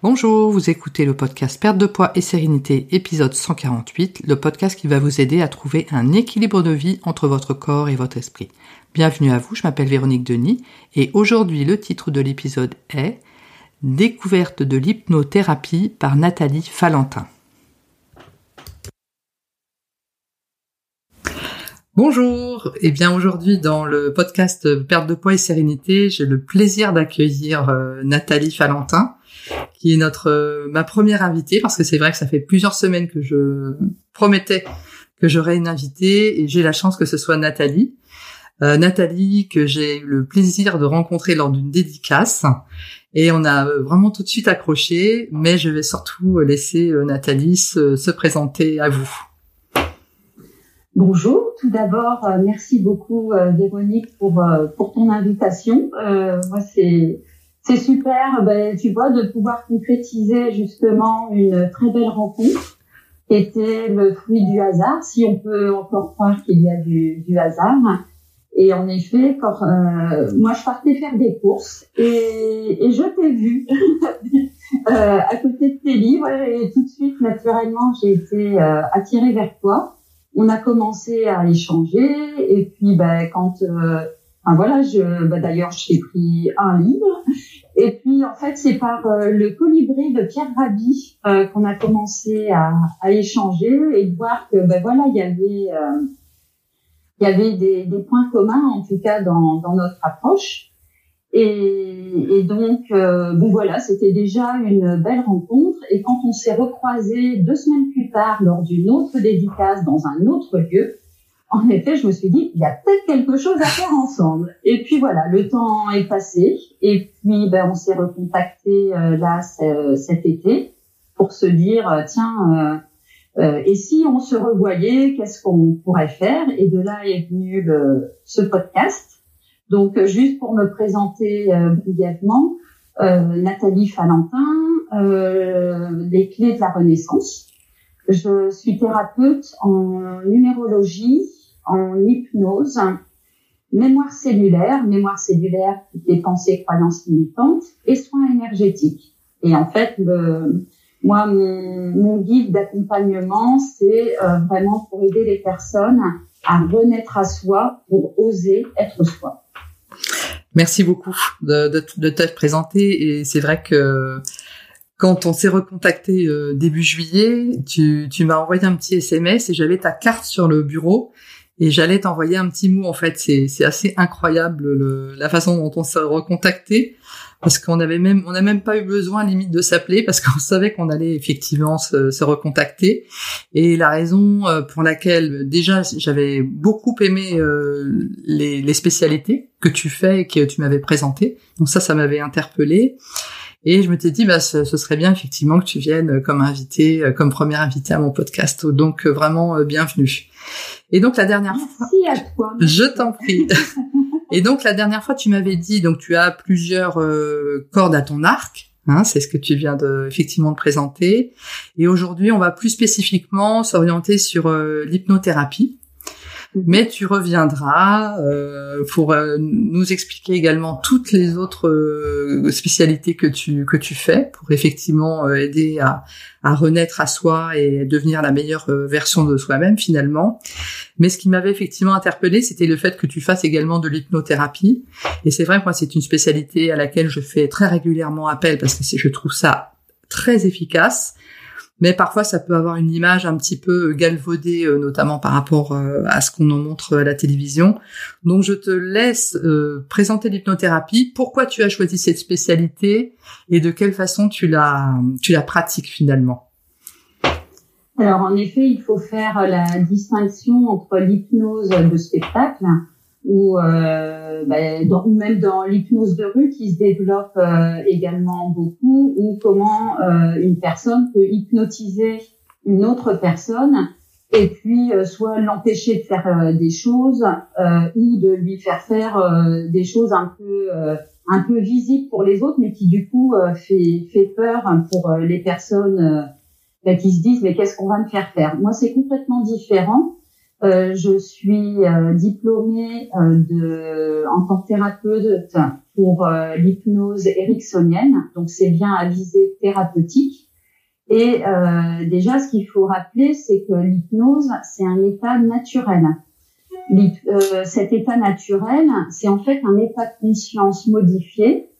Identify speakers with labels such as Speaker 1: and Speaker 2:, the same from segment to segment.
Speaker 1: Bonjour, vous écoutez le podcast Perte de poids et sérénité, épisode 148, le podcast qui va vous aider à trouver un équilibre de vie entre votre corps et votre esprit. Bienvenue à vous, je m'appelle Véronique Denis et aujourd'hui le titre de l'épisode est Découverte de l'hypnothérapie par Nathalie Falentin. Bonjour, et eh bien aujourd'hui dans le podcast Perte de poids et sérénité, j'ai le plaisir d'accueillir euh, Nathalie Falentin qui est notre euh, ma première invitée parce que c'est vrai que ça fait plusieurs semaines que je promettais que j'aurais une invitée et j'ai la chance que ce soit Nathalie. Euh, Nathalie que j'ai eu le plaisir de rencontrer lors d'une dédicace et on a euh, vraiment tout de suite accroché, mais je vais surtout laisser Nathalie se, se présenter à vous.
Speaker 2: Bonjour, tout d'abord, merci beaucoup Véronique pour, pour ton invitation. moi, c'est c'est super, ben, tu vois, de pouvoir concrétiser justement une très belle rencontre qui était le fruit du hasard, si on peut encore croire qu'il y a du, du hasard. Et en effet, quand euh, moi je partais faire des courses et, et je t'ai vu euh, à côté de tes livres et tout de suite, naturellement, j'ai été euh, attirée vers toi. On a commencé à échanger et puis ben, quand euh, enfin, voilà, je ben, d'ailleurs j'ai pris un livre et puis, en fait, c'est par euh, le colibri de Pierre Rabhi euh, qu'on a commencé à, échanger et de voir que, ben voilà, il y avait, euh, il y avait des, points communs, en tout cas, dans, notre approche. Et donc, bon voilà, c'était déjà une belle rencontre. Et quand on s'est recroisé deux semaines plus tard lors d'une autre dédicace dans un autre lieu, en effet, je me suis dit, il y a peut-être quelque chose à faire ensemble. Et puis voilà, le temps est passé. Et puis, ben, on s'est recontacté euh, là cet été pour se dire, euh, tiens, euh, euh, et si on se revoyait, qu'est-ce qu'on pourrait faire? Et de là est venu le, ce podcast. Donc, juste pour me présenter brièvement, Nathalie Falentin, les clés de la Renaissance. Je suis thérapeute en numérologie, en hypnose, mémoire cellulaire, mémoire cellulaire des pensées, croyances limitantes et soins énergétiques. Et en fait, moi, mon, guide d'accompagnement, c'est euh, vraiment pour aider les personnes à renaître à soi, pour oser être soi.
Speaker 1: Merci beaucoup de, de, de t'être présenté et c'est vrai que quand on s'est recontacté euh, début juillet, tu m'as envoyé un petit SMS et j'avais ta carte sur le bureau et j'allais t'envoyer un petit mot en fait. C'est c'est assez incroyable le, la façon dont on s'est recontacté parce qu'on avait même on n'a même pas eu besoin limite de s'appeler parce qu'on savait qu'on allait effectivement se, se, recontacter. Et la raison euh, pour laquelle déjà j'avais beaucoup aimé euh, les, les spécialités que tu fais et que tu m'avais présentées. Donc ça, ça m'avait interpellé. Et je me t'ai dit, bah, ce, serait bien effectivement que tu viennes comme invité, euh, comme première invitée à mon podcast. Donc vraiment bienvenue. Et donc la dernière
Speaker 2: fois, à toi.
Speaker 1: Je t'en prie. Et donc la dernière fois, tu m'avais dit, donc tu as plusieurs euh, cordes à ton arc. Hein, c'est ce que tu viens de effectivement de présenter. Et aujourd'hui, on va plus spécifiquement s'orienter sur euh, l'hypnothérapie. Mhm. Mais tu reviendras euh, pour euh, nous expliquer également toutes les autres euh, spécialités que tu que tu fais pour effectivement aider à, à renaître à soi et devenir la meilleure version de soi-même finalement. Mais ce qui m'avait effectivement interpellé, c'était le fait que tu fasses également de l'hypnothérapie. Et c'est vrai, moi, c'est une spécialité à laquelle je fais très régulièrement appel parce que je trouve ça très efficace mais parfois ça peut avoir une image un petit peu galvaudée, euh, notamment par rapport euh, à ce qu'on en montre à la télévision. Donc je te laisse euh, présenter l'hypnothérapie, pourquoi tu as choisi cette spécialité et de quelle façon tu la, tu la pratiques finalement?
Speaker 2: Alors en effet, il faut faire la distinction entre l'hypnose de spectacle ou euh, dans, même dans l'hypnose de rue qui se développe euh, également beaucoup, ou comment euh, une personne peut hypnotiser une autre personne et puis euh, soit l'empêcher de faire des choses ou de lui faire faire des choses un peu un peu visibles pour les autres, mais qui du coup fait fait peur pour les personnes ben, qui se disent mais qu'est-ce qu'on va me faire faire? Moi c'est complètement différent Euh, je suis euh, diplômée euh, de, en tant que thérapeute pour euh, l'hypnose ericksonienne, donc c'est bien à visée thérapeutique. Et déjà, ce qu'il faut rappeler, c'est que l'hypnose, c'est un état naturel. cet état naturel, c'est en fait un état de conscience modifié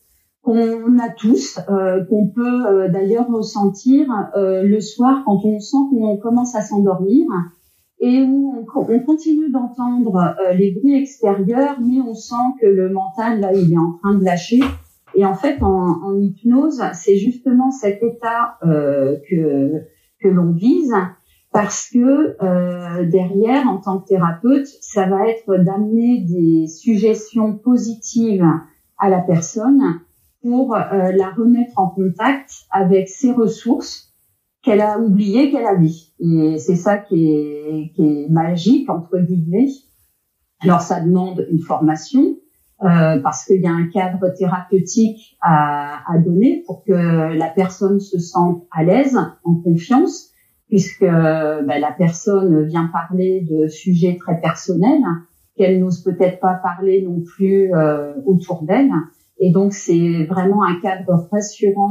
Speaker 2: qu'on a tous, qu'on peut d'ailleurs ressentir le soir quand on sent qu'on commence à s'endormir et où on, continue d'entendre euh, les bruits extérieurs, mais on sent que le mental, là, il est en train de lâcher. Et en fait, en, en hypnose, c'est justement cet état euh, que, que l'on vise, parce que euh, derrière, en tant que thérapeute, ça va être d'amener des suggestions positives à la personne pour euh, la remettre en contact avec ses ressources qu'elle a oublié qu'elle avait. Et c'est ça qui est, magique, entre guillemets. Alors, ça demande une formation, euh, parce qu'il y a un cadre thérapeutique à, à, donner pour que la personne se sente à l'aise, en confiance, puisque ben, la personne vient parler de sujets très personnels qu'elle n'ose peut-être pas parler non plus euh, autour d'elle. Et donc, c'est vraiment un cadre rassurant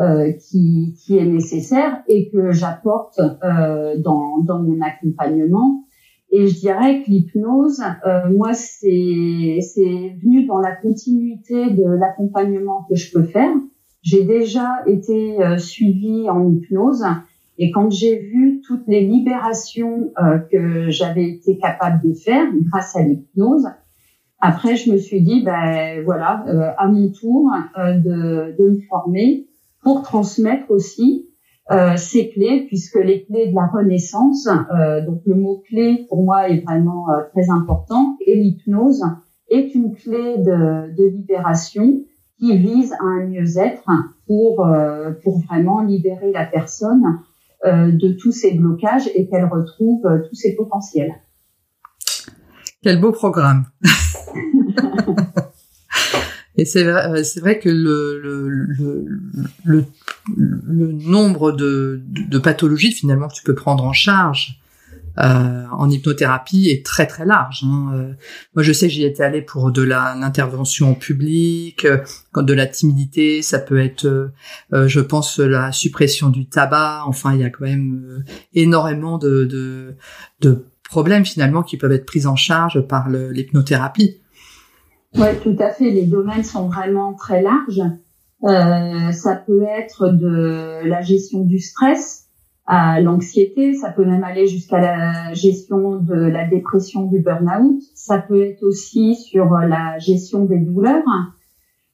Speaker 2: euh, qui, qui, est nécessaire et que j'apporte euh, dans, dans, mon accompagnement. Et je dirais que l'hypnose, euh, moi, c'est venu dans la continuité de l'accompagnement que je peux faire. J'ai déjà été euh, suivie en hypnose et quand j'ai vu toutes les libérations euh, que j'avais été capable de faire grâce à l'hypnose, après, je me suis dit, ben voilà, à mon tour de, de me former pour transmettre aussi euh, ces clés, puisque les clés de la renaissance, euh, donc le mot clé pour moi est vraiment euh, très important, et l'hypnose est une clé de, de, libération qui vise à un mieux-être pour euh, pour vraiment libérer la personne euh, de tous ses blocages et qu'elle retrouve tous ses potentiels.
Speaker 1: Quel beau programme Et c'est vrai, euh, c'est vrai que le, le, le, le, nombre de, de, pathologies finalement que tu peux prendre en charge euh, en hypnothérapie est très très large. Hein. Euh, moi, je sais j'y étais allée pour de l'intervention publique, quand de la timidité, ça peut être, euh, je pense, la suppression du tabac. Enfin, il y a quand même énormément de, de, de problèmes finalement qui peuvent être pris en charge par l'hypnothérapie.
Speaker 2: Oui, tout à fait. Les domaines sont vraiment très larges. Euh, ça peut être de la gestion du stress à l'anxiété, ça peut même aller jusqu'à la gestion de la dépression du burn-out. Ça peut être aussi sur la gestion des douleurs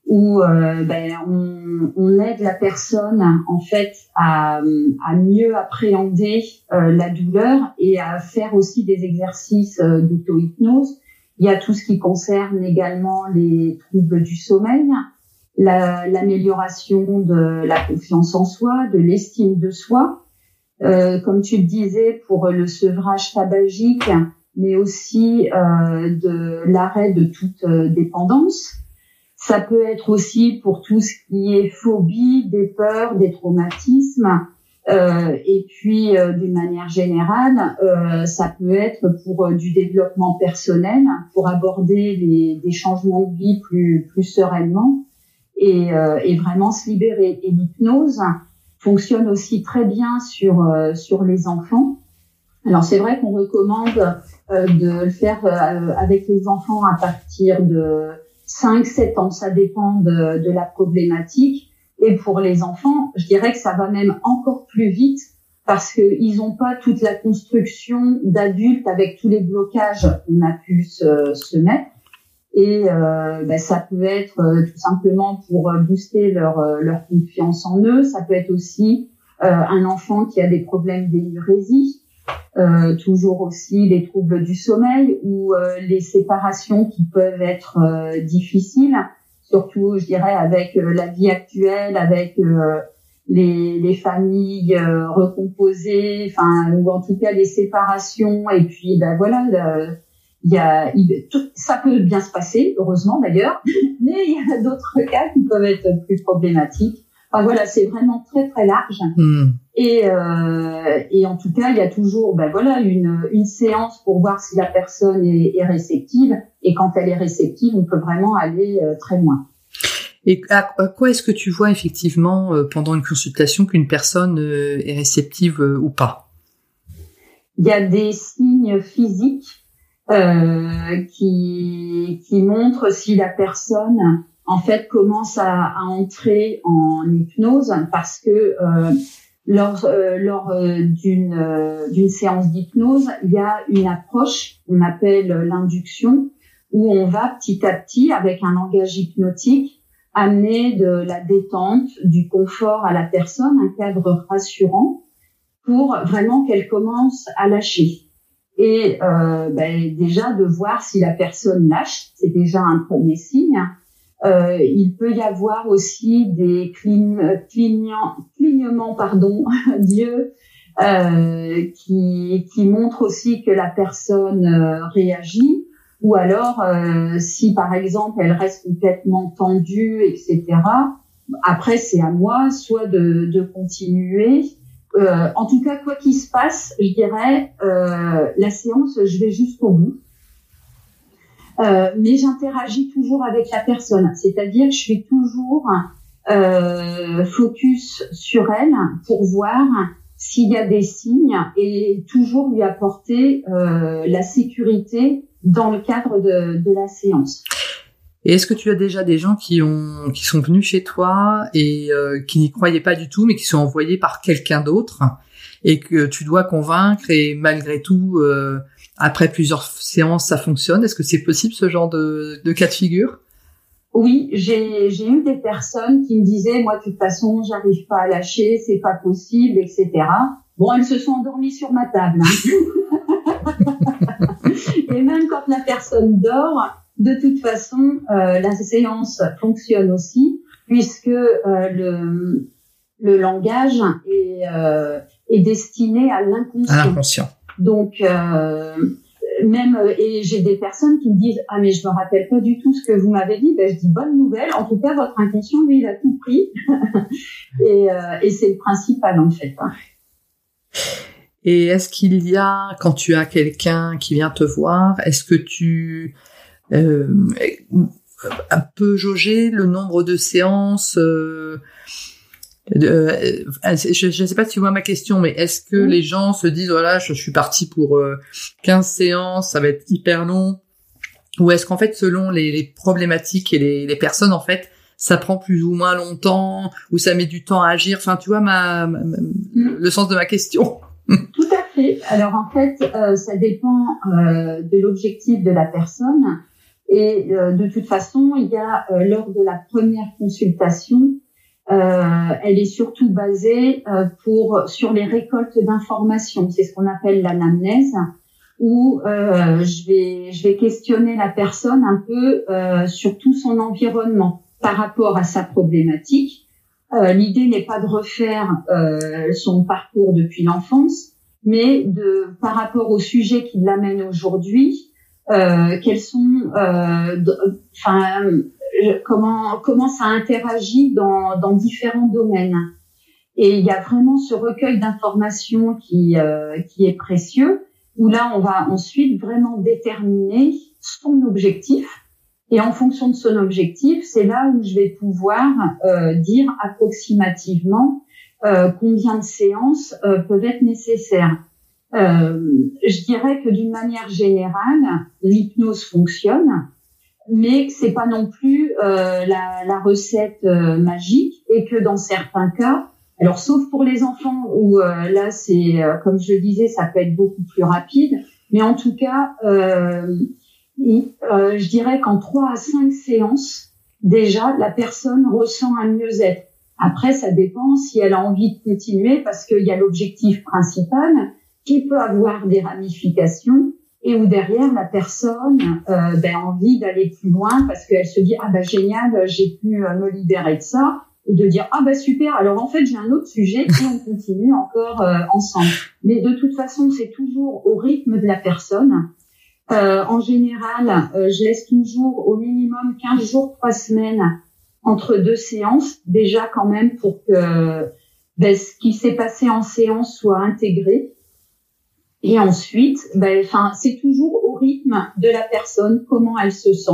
Speaker 2: où euh, ben, on, on, aide la personne en fait à, à mieux appréhender euh, la douleur et à faire aussi des exercices euh, d'auto-hypnose il y a tout ce qui concerne également les troubles du sommeil, l'amélioration de la confiance en soi, de l'estime de soi. Euh, comme tu le disais, pour le sevrage tabagique, mais aussi euh, de l'arrêt de toute euh, dépendance. Ça peut être aussi pour tout ce qui est phobie, des peurs, des traumatismes, euh, et puis, euh, d'une manière générale, euh, ça peut être pour du développement personnel, pour aborder les, des changements de vie plus, plus sereinement et, et vraiment se libérer. Et l'hypnose fonctionne aussi très bien sur, sur les enfants. Alors, c'est vrai qu'on recommande de le faire avec les enfants à partir de 5-7 ans. Ça dépend de, de la problématique. Et pour les enfants, je dirais que ça va même encore plus vite parce qu'ils n'ont pas toute la construction d'adultes avec tous les blocages qu'on a pu se, mettre. Et euh, ben, ça peut être euh, tout simplement pour booster leur, euh, confiance en eux. Ça peut être aussi euh, un enfant qui a des problèmes d'énurésie, euh, toujours aussi les troubles du sommeil ou les séparations qui peuvent être difficiles surtout, je dirais, avec euh, la vie actuelle, avec euh, les, les, familles euh, recomposées, enfin, ou en tout cas les séparations. Et puis, ben voilà, il y a, ça peut bien se passer, heureusement d'ailleurs, mais il y a d'autres cas qui peuvent être plus problématiques. Enfin voilà, c'est vraiment très très large.
Speaker 1: Hmm.
Speaker 2: Et, euh, et en tout cas, il y a toujours ben voilà une, une séance pour voir si la personne est, est réceptive. Et quand elle est réceptive, on peut vraiment aller euh, très loin.
Speaker 1: Et à, quoi est-ce que tu vois effectivement euh, pendant une consultation qu'une personne euh, est réceptive euh, ou pas?
Speaker 2: Il y a des signes physiques qui, qui montrent si la personne en fait commence à, à entrer en hypnose parce que lors, lors d'une d'une séance d'hypnose, il y a une approche qu'on appelle l'induction où on va petit à petit avec un langage hypnotique amener de la détente, du confort à la personne, un cadre rassurant pour vraiment qu'elle commence à lâcher. Et euh, ben, déjà de voir si la personne lâche, c'est déjà un premier signe. Euh, il peut y avoir aussi des clignements pardon, d'yeux euh, qui, qui montrent aussi que la personne euh, réagit ou alors euh, si par exemple elle reste complètement tendue, etc. Après c'est à moi soit de, de continuer. Euh, en tout cas quoi qu'il se passe, je dirais la séance je vais jusqu'au bout. Euh, mais j'interagis toujours avec la personne, c'est-à-dire je suis toujours euh, focus sur elle pour voir s'il y a des signes et toujours lui apporter euh, la sécurité dans le cadre de, de la séance.
Speaker 1: Et est-ce que tu as déjà des gens qui ont qui sont venus chez toi et euh, qui n'y croyaient pas du tout, mais qui sont envoyés par quelqu'un d'autre et que tu dois convaincre et malgré tout, euh, après plusieurs séances, ça fonctionne Est-ce que c'est possible ce genre de, de cas de figure?
Speaker 2: Oui, j'ai eu des personnes qui me disaient moi de toute façon j'arrive pas à lâcher, c'est pas possible, etc. Bon, elles se sont endormies sur ma table. Hein. Et même quand la personne dort, de toute façon, euh, la séance fonctionne aussi, puisque euh, le, le langage est, euh, est destiné à l'inconscient. Donc, euh, même et j'ai des personnes qui me disent ah mais je me rappelle pas du tout ce que vous m'avez dit ben je dis bonne nouvelle. En tout cas votre inconscient lui il a tout pris. Et, euh, et c'est le principal en fait hein.
Speaker 1: Et est-ce qu'il y a, quand tu as quelqu'un qui vient te voir, est-ce que tu euh, peux jauger le nombre de séances euh, euh, je ne sais pas si tu vois ma question, mais est-ce que les gens se disent voilà, je, suis parti pour 15 séances, ça va être hyper long, ou est-ce qu'en fait, selon les, les problématiques et les, les, personnes, en fait, ça prend plus ou moins longtemps, ou ça met du temps à agir? Enfin, tu vois ma, ma mm. le sens de ma question.
Speaker 2: Tout à fait. Alors en fait, euh, ça dépend euh, de l'objectif de la personne. Et euh, de toute façon, il y a euh, lors de la première consultation, euh, elle est surtout basée pour sur les récoltes d'informations. C'est ce qu'on appelle l'anamnèse, où je vais je vais questionner la personne un peu sur tout son environnement par rapport à sa problématique euh, l'idée n'est pas de refaire euh, son parcours depuis l'enfance, mais de par rapport au sujet qui l'amène aujourd'hui, euh, quels sont, enfin, comment comment ça interagit dans, différents domaines. Et il y a vraiment ce recueil d'informations qui qui est précieux, où là on va ensuite vraiment déterminer son objectif et en fonction de son objectif, c'est là où je vais pouvoir euh, dire approximativement euh, combien de séances euh, peuvent être nécessaires. Euh, je dirais que d'une manière générale, l'hypnose fonctionne, mais que c'est pas non plus euh, la, la, recette magique et que dans certains cas, alors sauf pour les enfants où là c'est comme je le disais, ça peut être beaucoup plus rapide, mais en tout cas euh, je dirais qu'en trois à cinq séances, déjà, la personne ressent un mieux-être. Après, ça dépend si elle a envie de continuer parce qu'il y a l'objectif principal qui peut avoir des ramifications et où derrière la personne euh, ben, a envie d'aller plus loin parce qu'elle se dit ah ben génial j'ai pu euh, me libérer de ça et de dire ah ben super. Alors en fait j'ai un autre sujet et on continue encore euh, ensemble. Mais de toute façon c'est toujours au rythme de la personne. En général, je laisse toujours au minimum 15 jours, 3 semaines entre deux séances, déjà quand même pour que ben, ce qui s'est passé en séance soit intégré. Et ensuite, ben, enfin, c'est toujours au rythme de la personne, comment elle se sent.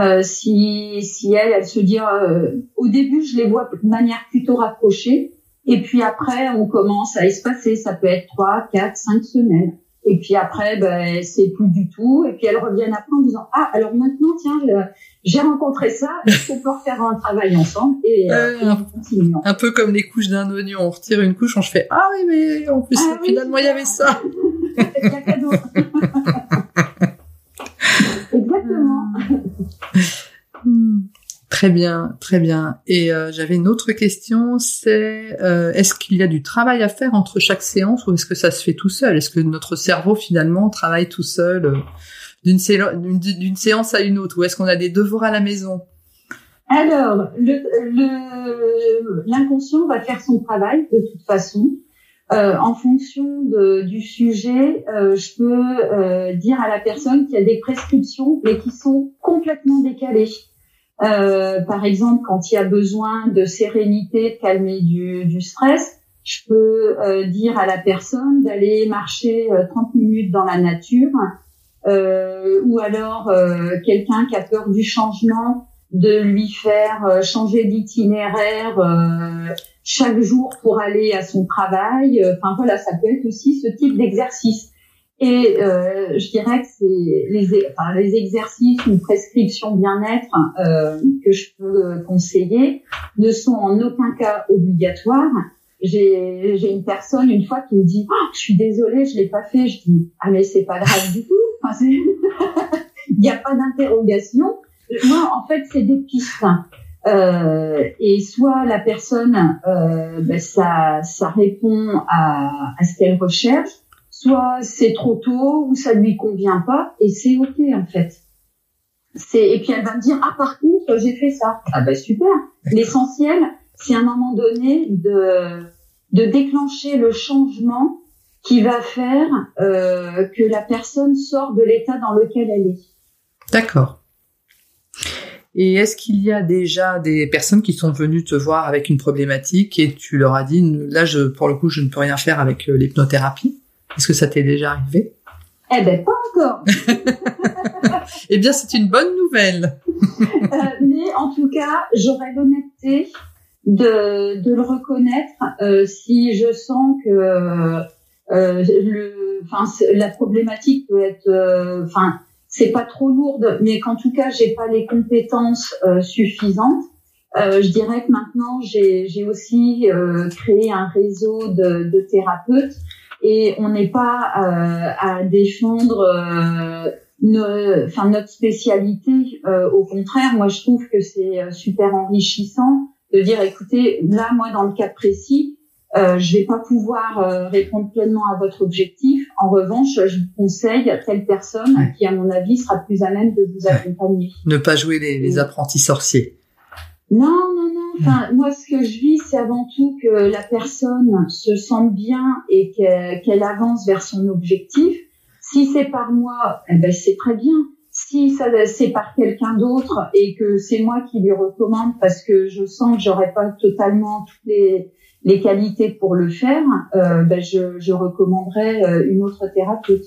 Speaker 2: Euh, si, si elle, elle se dit, euh, au début, je les vois de manière plutôt rapprochée, et puis après, on commence à espacer. Ça peut être trois, quatre, cinq semaines. Et puis après, ben, c'est plus du tout. Et puis elles reviennent après en disant ah alors maintenant tiens j'ai rencontré ça, il faut pouvoir faire un travail ensemble et, euh,
Speaker 1: Un peu comme les couches d'un oignon, on retire une couche, on se fait ah oui mais en plus ah finalement il y avait ça.
Speaker 2: Exactement.
Speaker 1: Hmm. Très bien, très bien. Et euh, j'avais une autre question, c'est euh, est-ce qu'il y a du travail à faire entre chaque séance ou est-ce que ça se fait tout seul? Est-ce que notre cerveau finalement travaille tout seul euh, d'une séance à une autre? Ou est-ce qu'on a des devoirs à la maison?
Speaker 2: Alors, l'inconscient va faire son travail de toute façon. En fonction de, du sujet, je peux dire à la personne qu'il y a des prescriptions mais qui sont complètement décalées. Euh, par exemple, quand il y a besoin de sérénité, de calmer du, du stress, je peux euh, dire à la personne d'aller marcher 30 euh, minutes dans la nature, euh, ou alors euh, quelqu'un qui a peur du changement, de lui faire changer d'itinéraire chaque jour pour aller à son travail. Enfin voilà, ça peut être aussi ce type d'exercice. Et euh, je dirais que c'est les, enfin, les exercices ou prescriptions bien-être euh, que je peux conseiller ne sont en aucun cas obligatoires. J'ai une personne une fois qui me dit oh, je suis désolée je l'ai pas fait je dis ah mais c'est pas grave du tout il n'y a pas d'interrogation moi en fait c'est des pistes euh, et soit la personne euh, ben, ça ça répond à, à ce qu'elle recherche soit c'est trop tôt ou ça ne lui convient pas et c'est ok en fait. C'est et puis elle va me dire ah par contre j'ai fait ça ah ben super. L'essentiel c'est à un moment donné de de déclencher le changement qui va faire euh, que la personne sort de l'état dans lequel elle est.
Speaker 1: D'accord. Et est-ce qu'il y a déjà des personnes qui sont venues te voir avec une problématique et tu leur as dit là je pour le coup je ne peux rien faire avec euh, l'hypnothérapie est-ce que ça t'est déjà arrivé?
Speaker 2: Eh ben, pas encore.
Speaker 1: eh bien, c'est une bonne nouvelle.
Speaker 2: euh, mais en tout cas, j'aurais l'honnêteté de, de le reconnaître euh, si je sens que euh, le, la problématique peut être, euh, enfin, c'est pas trop lourde, mais qu'en tout cas, j'ai pas les compétences euh, suffisantes. Euh, je dirais que maintenant, j'ai aussi créé un réseau de, de thérapeutes et on n'est pas euh, à défendre euh, enfin notre spécialité. Euh, au contraire, moi je trouve que c'est super enrichissant de dire écoutez, là moi dans le cas précis, euh, je vais pas pouvoir répondre pleinement à votre objectif. En revanche, je vous conseille telle personne qui, à mon avis, sera plus à même de vous accompagner.
Speaker 1: Ne pas jouer les, les apprentis sorciers.
Speaker 2: Non, non, non. Enfin, moi, ce que je vis, c'est avant tout que la personne se sente bien et qu'elle avance vers son objectif. Si c'est par moi, eh ben, c'est très bien. Si c'est par quelqu'un d'autre et que c'est moi qui lui recommande parce que je sens que j'aurais pas totalement toutes les, les qualités pour le faire, euh, ben je, recommanderais euh, une autre thérapeute.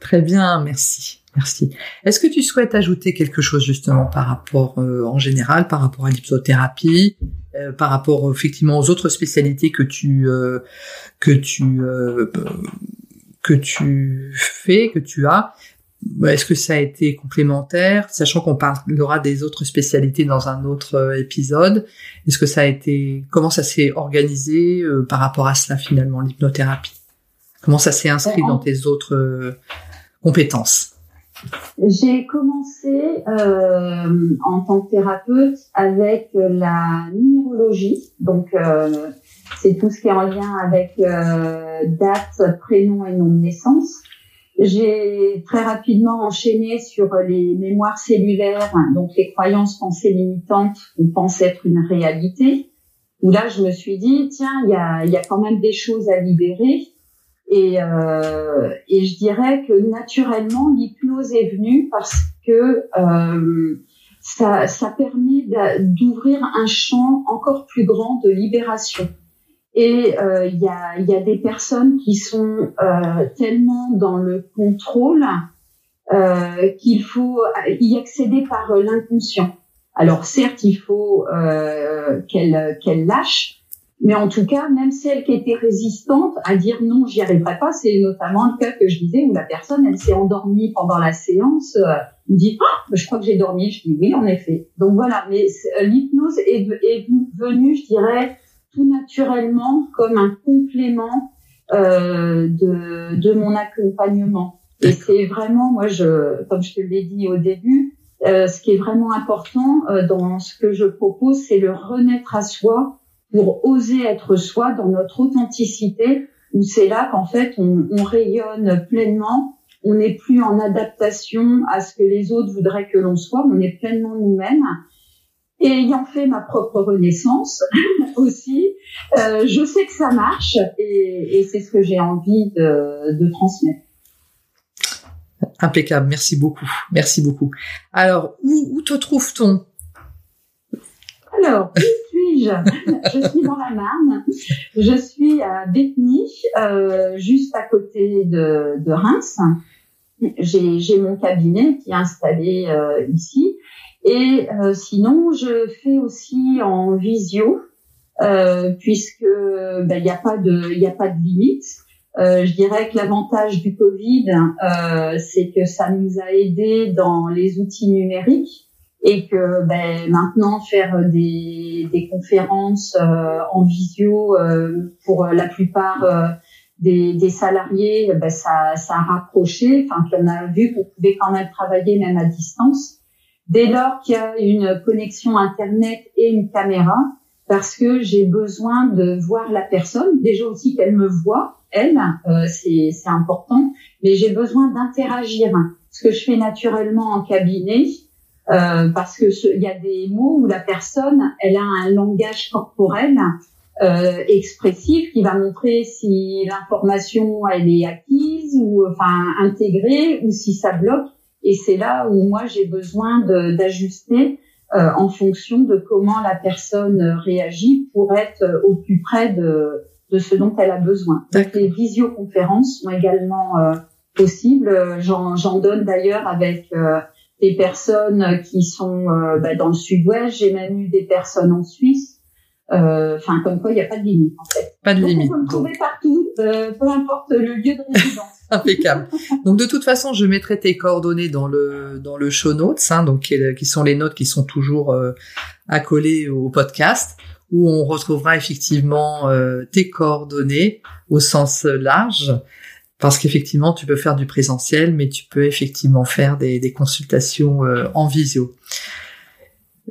Speaker 1: Très bien, merci. Merci. Est-ce que tu souhaites ajouter quelque chose justement par rapport euh, en général, par rapport à l'hypnothérapie, euh, par rapport effectivement aux autres spécialités que tu que tu que tu fais, que tu as? Est-ce que ça a été complémentaire, sachant qu'on parlera des autres spécialités dans un autre épisode. Est-ce que ça a été comment ça s'est organisé par rapport à cela finalement l'hypnothérapie? Comment ça s'est inscrit dans tes autres compétences?
Speaker 2: J'ai commencé euh, en tant que thérapeute avec la numérologie, donc euh, c'est tout ce qui est en lien avec euh, date, prénom et nom de naissance. J'ai très rapidement enchaîné sur les mémoires cellulaires, donc les croyances pensées limitantes ou pensent être une réalité. Où là, je me suis dit, tiens, il y a, y a quand même des choses à libérer. Et, euh, et je dirais que naturellement, l'hypnose est venue parce que euh, ça, ça permet d'ouvrir un champ encore plus grand de libération. Et euh, il y, a, y, a, des personnes qui sont euh, tellement dans le contrôle euh, qu'il faut y accéder par l'inconscient. Alors certes, il faut euh, qu'elle lâche, mais en tout cas, même celle qui était résistante à dire non, j'y arriverai pas, c'est notamment le cas que je disais où la personne, elle s'est endormie pendant la séance. Euh, dit, oh, je crois que j'ai dormi. Je dis oui, en effet. Donc voilà, mais l'hypnose est, est venue, je dirais, tout naturellement comme un complément euh, de, de mon accompagnement. Et c'est vraiment, moi, je, comme je te l'ai dit au début, euh, ce qui est vraiment important euh, dans ce que je propose, c'est le renaître à soi pour oser être soi dans notre authenticité, où c'est là qu'en fait on, on, rayonne pleinement, on n'est plus en adaptation à ce que les autres voudraient que l'on soit, on est pleinement nous-mêmes. Et ayant fait ma propre renaissance aussi, euh, je sais que ça marche et, et c'est ce que j'ai envie de, de transmettre.
Speaker 1: Impeccable, merci beaucoup, merci beaucoup. Alors, où, où te trouve-t-on?
Speaker 2: Alors, où suis-je? Je suis dans la Marne. Je suis à Bethny, euh, juste à côté de, de Reims. J'ai mon cabinet qui est installé euh, ici. Et euh, sinon, je fais aussi en visio, euh, puisque ben, il n'y a pas de il a pas de limite. Euh, je dirais que l'avantage du Covid, euh, c'est que ça nous a aidés dans les outils numériques et que ben, maintenant faire des, des conférences euh, en visio euh, pour la plupart des, des, salariés, ben, ça, ça a rapproché. Enfin, qu'on a vu qu'on pouvait quand même travailler même à distance. Dès lors qu'il y a une connexion internet et une caméra, parce que j'ai besoin de voir la personne, déjà aussi qu'elle me voit, elle, euh, c'est important, mais j'ai besoin d'interagir, ce que je fais naturellement en cabinet, euh, parce que il y a des mots où la personne, elle a un langage corporel euh, expressif qui va montrer si l'information elle est acquise ou enfin intégrée ou si ça bloque. Et c'est là où moi j'ai besoin d'ajuster euh, en fonction de comment la personne réagit pour être au plus près de de ce dont elle a besoin. les visioconférences sont également euh, possibles. J'en donne d'ailleurs avec euh, des personnes qui sont euh, bah, dans le sud-ouest. J'ai même eu des personnes en Suisse. Enfin, comme quoi, il n'y a pas de limite en fait.
Speaker 1: Pas de limite.
Speaker 2: On peut me trouver partout, peu importe le lieu de résidence.
Speaker 1: Impeccable. Donc de toute façon, je mettrai tes coordonnées dans le dans le show notes, hein, donc qui, sont les notes qui sont toujours accolées au podcast où on retrouvera effectivement euh, tes coordonnées au sens large, parce qu'effectivement, tu peux faire du présentiel, mais tu peux effectivement faire des, consultations euh, en visio.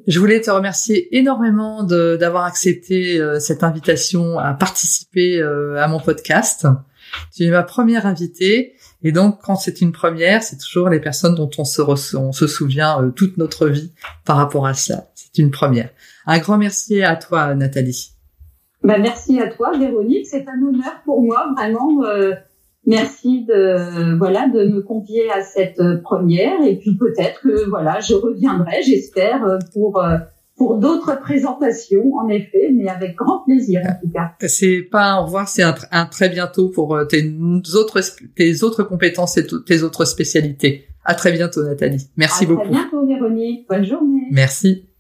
Speaker 1: Je voulais te remercier énormément d'avoir accepté euh, cette invitation à participer à mon podcast. Tu es ma première invitée. Et donc, quand c'est une première, c'est toujours les personnes dont on se, on se souvient toute notre vie par rapport à ça. C'est une première. Un grand merci à toi, Nathalie.
Speaker 2: Bah, merci à toi, Véronique. C'est un honneur pour moi, vraiment. Euh, merci de voilà de me convier à cette première. Et puis peut-être que voilà, je reviendrai, j'espère, pour euh, pour d'autres présentations, en effet, mais avec grand plaisir en tout cas.
Speaker 1: C'est pas un au revoir, c'est un, un, très bientôt pour euh, tes autres tes autres compétences et tes autres spécialités. À très bientôt, Nathalie. Merci beaucoup. À
Speaker 2: très bientôt, Véronique. Bonne journée.
Speaker 1: Merci.